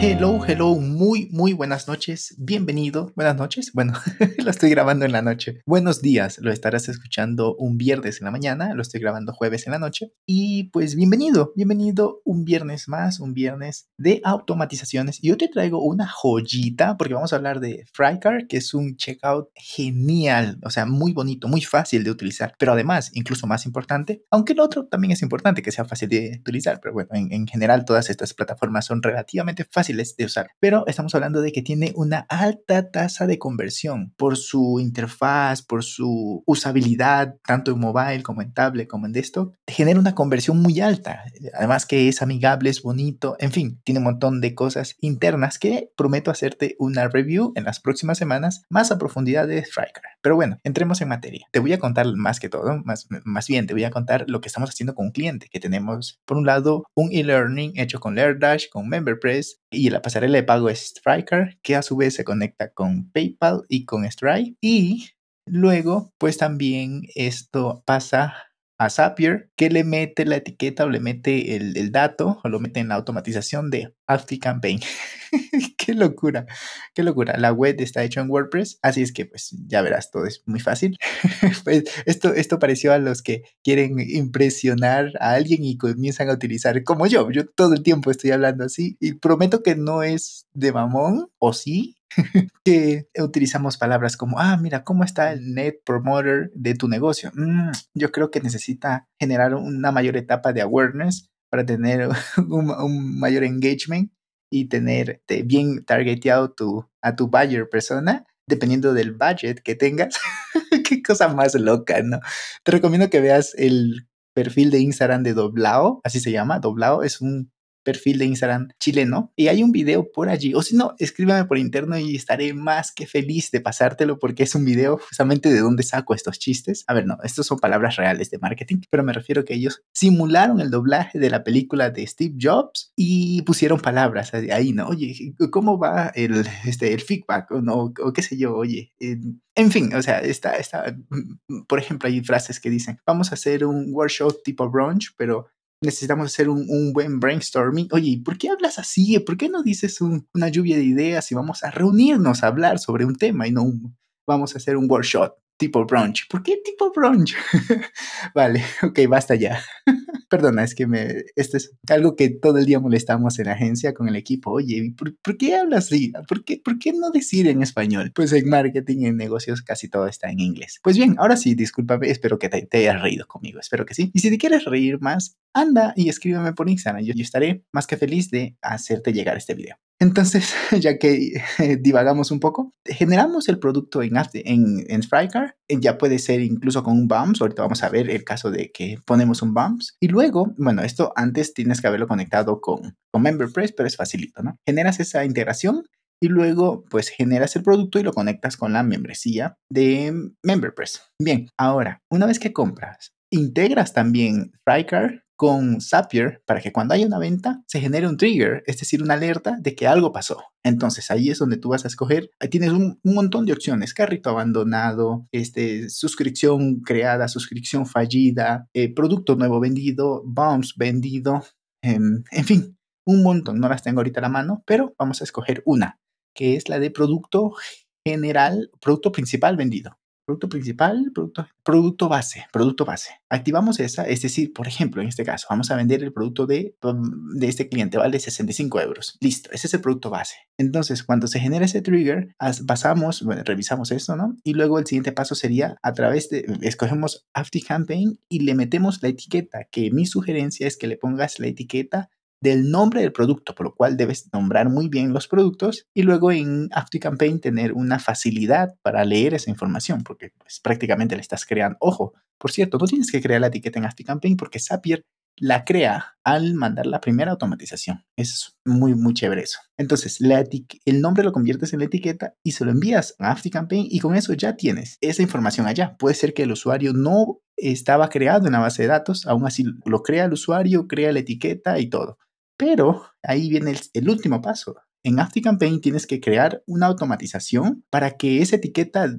Hello, hello, muy, muy buenas noches. Bienvenido. Buenas noches. Bueno, lo estoy grabando en la noche. Buenos días. Lo estarás escuchando un viernes en la mañana. Lo estoy grabando jueves en la noche. Y pues bienvenido, bienvenido un viernes más, un viernes de automatizaciones. Y hoy te traigo una joyita porque vamos a hablar de Frycar, que es un checkout genial. O sea, muy bonito, muy fácil de utilizar. Pero además, incluso más importante, aunque el otro también es importante que sea fácil de utilizar. Pero bueno, en, en general todas estas plataformas son relativamente fáciles de usar, pero estamos hablando de que tiene una alta tasa de conversión por su interfaz, por su usabilidad, tanto en mobile como en tablet como en desktop, genera una conversión muy alta. Además que es amigable, es bonito, en fin, tiene un montón de cosas internas que prometo hacerte una review en las próximas semanas más a profundidad de Striker. Pero bueno, entremos en materia. Te voy a contar más que todo, más, más bien te voy a contar lo que estamos haciendo con un cliente, que tenemos por un lado un e-learning hecho con LearnDash, con MemberPress y la pasarela de pago es Striker, que a su vez se conecta con PayPal y con Stripe. Y luego, pues también esto pasa a Zapier, que le mete la etiqueta o le mete el, dato o lo mete en la automatización de Campaign. qué locura, qué locura. La web está hecha en WordPress, así es que pues ya verás, todo es muy fácil. pues esto, esto pareció a los que quieren impresionar a alguien y comienzan a utilizar como yo. Yo todo el tiempo estoy hablando así y prometo que no es de mamón, o sí, utilizamos palabras como, ah, mira, ¿cómo está el net promoter de tu negocio? Mm, yo creo que necesita generar una mayor etapa de awareness para tener un, mayor engagement y tener bien targeteado tu, a tu buyer persona, dependiendo del budget que tengas. Qué cosa más loca, ¿no? Te recomiendo que veas el perfil de Instagram de Doblao, así se llama, Doblao, es un perfil de Instagram chileno y hay un video por allí. O si no, escríbame por interno y estaré más que feliz de pasártelo porque es un video justamente de dónde saco estos chistes. A ver, no, estos son palabras reales de marketing, pero me refiero que ellos simularon el doblaje de la película de Steve Jobs y pusieron palabras ahí, ¿no? Oye, ¿cómo va el, este, el feedback? O, no, o qué sé yo, oye. en fin, o sea, está, está, por ejemplo, hay frases que dicen, vamos a hacer un workshop tipo brunch, pero necesitamos hacer un, buen brainstorming. Oye, ¿por qué hablas así? ¿Por qué no dices una lluvia de ideas y vamos a reunirnos a hablar sobre un tema y no vamos a hacer un workshop tipo brunch? ¿Por qué tipo brunch? vale, ok, basta ya. Perdona, es que me, esto es algo que todo el día molestamos en la agencia con el equipo. Oye, ¿por, qué hablas así? ¿Por qué, ¿Por qué no decir en español? Pues en marketing, en negocios, casi todo está en inglés. Pues bien, ahora sí, discúlpame, espero que te, hayas reído conmigo, espero que sí. Y si te quieres reír más, anda y escríbeme por Instagram. Yo, estaré más que feliz de hacerte llegar este video. Entonces, ya que divagamos un poco, generamos el producto en, en, en Ya puede ser incluso con un BAMS. Ahorita vamos a ver el caso de que ponemos un BAMS. Y luego, bueno, esto antes tienes que haberlo conectado con, con MemberPress, pero es facilito, ¿no? Generas esa integración y luego pues generas el producto y lo conectas con la membresía de MemberPress. Bien, ahora, una vez que compras, integras también Frycar con Zapier para que cuando haya una venta se genere un trigger, es decir, una alerta de que algo pasó. Entonces ahí es donde tú vas a escoger, ahí tienes un, montón de opciones, carrito abandonado, este, suscripción creada, suscripción fallida, eh, producto nuevo vendido, bounce vendido, em, en fin, un montón, no las tengo ahorita a la mano, pero vamos a escoger una, que es la de producto general, producto principal vendido. Producto principal, producto, producto base, producto base. Activamos esa, es decir, por ejemplo, en este caso, vamos a vender el producto de, de este cliente, vale 65 euros. Listo, ese es el producto base. Entonces, cuando se genera ese trigger, pasamos, bueno, revisamos esto, ¿no? Y luego el siguiente paso sería a través de, escogemos Campaign y le metemos la etiqueta, que mi sugerencia es que le pongas la etiqueta del nombre del producto, por lo cual debes nombrar muy bien los productos y luego en Campaign tener una facilidad para leer esa información, porque pues, prácticamente le estás creando. Ojo, por cierto, no tienes que crear la etiqueta en Campaign porque Zapier la crea al mandar la primera automatización. Es muy, muy chévere eso. Entonces, el nombre lo conviertes en la etiqueta y se lo envías a ActiveCampaign y con eso ya tienes esa información allá. Puede ser que el usuario no estaba creado en la base de datos, aún así lo crea el usuario, crea la etiqueta y todo. Pero ahí viene el, último paso. En ActiveCampaign tienes que crear una automatización para que esa etiqueta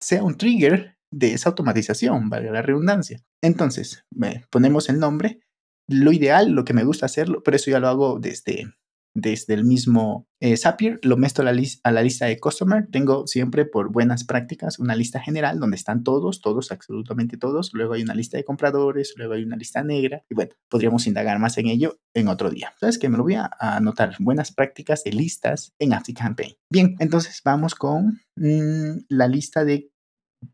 sea un trigger de esa automatización, valga la redundancia. Entonces, ponemos el nombre. Lo ideal, lo que me gusta hacerlo, pero eso ya lo hago desde, desde el mismo eh, Zapier, lo meto a la, lista de Customer. Tengo siempre por buenas prácticas una lista general donde están todos, todos, absolutamente todos. Luego hay una lista de compradores, luego hay una lista negra. Y bueno, podríamos indagar más en ello en otro día. ¿Sabes que Me lo voy a anotar. Buenas prácticas de listas en ActiveCampaign. Bien, entonces vamos con mm, la lista de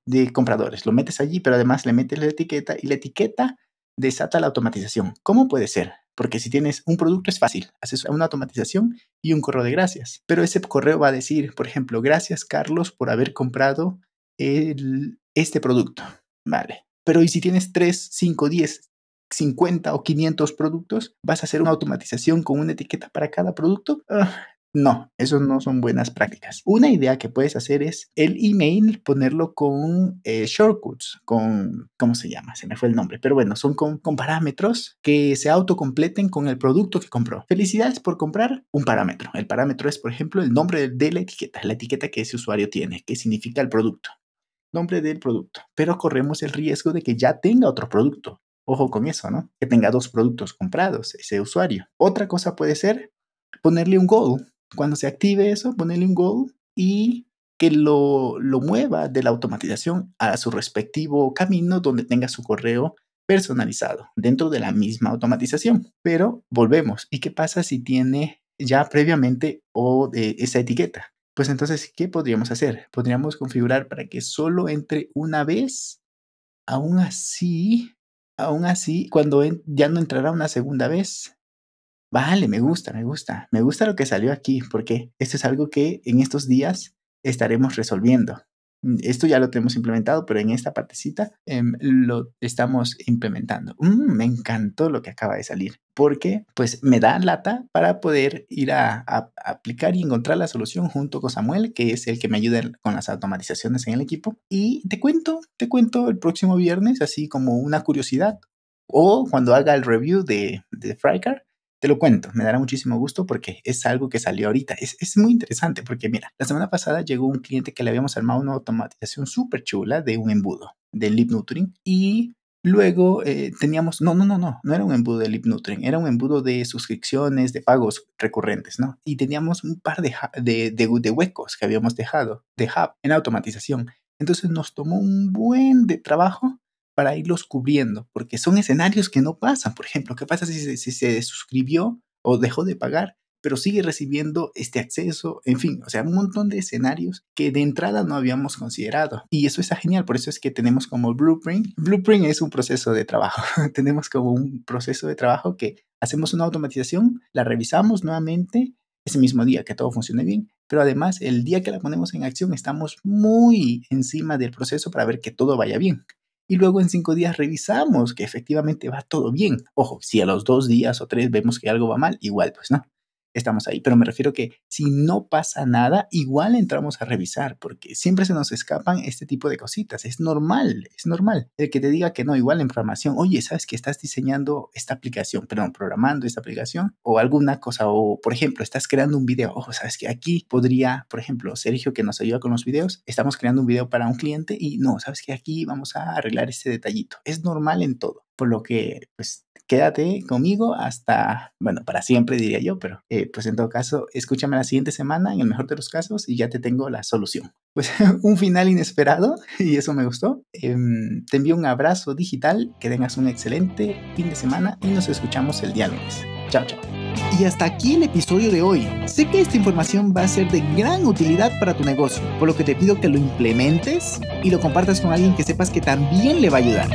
de compradores. Lo metes allí, pero además le metes la etiqueta y la etiqueta desata la automatización. ¿Cómo puede ser? Porque si tienes un producto es fácil, haces una automatización y un correo de gracias. Pero ese correo va a decir, por ejemplo, gracias Carlos por haber comprado este producto. Vale. Pero ¿y si tienes 3, 5, 10, 50 o 500 productos? ¿Vas a hacer una automatización con una etiqueta para cada producto? Ah, no, eso no son buenas prácticas. Una idea que puedes hacer es el email ponerlo con eh, shortcuts, con, ¿cómo se llama? Se me fue el nombre, pero bueno, son con, con parámetros que se autocompleten con el producto que compró. Felicidades por comprar un parámetro. El parámetro es, por ejemplo, el nombre de la etiqueta, la etiqueta que ese usuario tiene, que significa el producto. Nombre del producto. Pero corremos el riesgo de que ya tenga otro producto. Ojo con eso, ¿no? Que tenga dos productos comprados ese usuario. Otra cosa puede ser ponerle un goal cuando se active eso, ponerle un goal y que lo, lo mueva de la automatización a su respectivo camino donde tenga su correo personalizado dentro de la misma automatización. Pero volvemos. ¿Y qué pasa si tiene ya previamente o esa etiqueta? Pues entonces, ¿qué podríamos hacer? Podríamos configurar para que solo entre una vez. Aún así, aún así, cuando ya no entrará una segunda vez, Vale, me gusta, me gusta. Me gusta lo que salió aquí, porque esto es algo que en estos días estaremos resolviendo. Mm, esto ya lo tenemos implementado, pero en esta partecita em, lo estamos implementando. Mm, me encantó lo que acaba de salir, porque pues me da lata para poder ir a, a, aplicar y encontrar la solución junto con Samuel, que es el que me ayuda con las automatizaciones en el equipo. Y te cuento, te cuento el próximo viernes, así como una curiosidad, o cuando haga el review de, de Frycar, te lo cuento, me dará muchísimo gusto porque es algo que salió ahorita. Es, es muy interesante porque, mira, la semana pasada llegó un cliente que le habíamos armado una automatización súper chula de un embudo de Lip Nutring y Luego eh, teníamos, no, no, no, no, no era un embudo de Lip Nutring, era un embudo de suscripciones, de pagos recurrentes, ¿no? Y teníamos un par de, de, de, de, huecos que habíamos dejado de hub en automatización. Entonces nos tomó un buen de trabajo para irlos cubriendo, porque son escenarios que no pasan. Por ejemplo, ¿qué pasa si, se suscribió o dejó de pagar, pero sigue recibiendo este acceso? En fin, o sea, un montón de escenarios que de entrada no habíamos considerado. Y eso está genial, por eso es que tenemos como Blueprint. Blueprint es un proceso de trabajo. tenemos como un proceso de trabajo que hacemos una automatización, la revisamos nuevamente ese mismo día que todo funcione bien, pero además el día que la ponemos en acción estamos muy encima del proceso para ver que todo vaya bien y luego en cinco días revisamos que efectivamente va todo bien. Ojo, si a los dos días o tres vemos que algo va mal, igual pues no estamos ahí. Pero me refiero que si no pasa nada, igual entramos a revisar, porque siempre se nos escapan este tipo de cositas. Es normal, es normal. El que te diga que no, igual en programación, oye, ¿sabes que estás diseñando esta aplicación, perdón, programando esta aplicación o alguna cosa? O, por ejemplo, estás creando un video. Ojo, ¿sabes que aquí podría, por ejemplo, Sergio, que nos ayuda con los videos, estamos creando un video para un cliente y no, ¿sabes que aquí vamos a arreglar este detallito? Es normal en todo. Por lo que, pues, quédate conmigo hasta, bueno, para siempre diría yo, pero eh, pues en todo caso, escúchame la siguiente semana, en el mejor de los casos, y ya te tengo la solución. Pues un final inesperado, y eso me gustó. Em, te envío un abrazo digital, que tengas un excelente fin de semana y nos escuchamos el día lunes. Chao, chao. Y hasta aquí el episodio de hoy. Sé que esta información va a ser de gran utilidad para tu negocio, por lo que te pido que lo implementes y lo compartas con alguien que sepas que también le va a ayudar.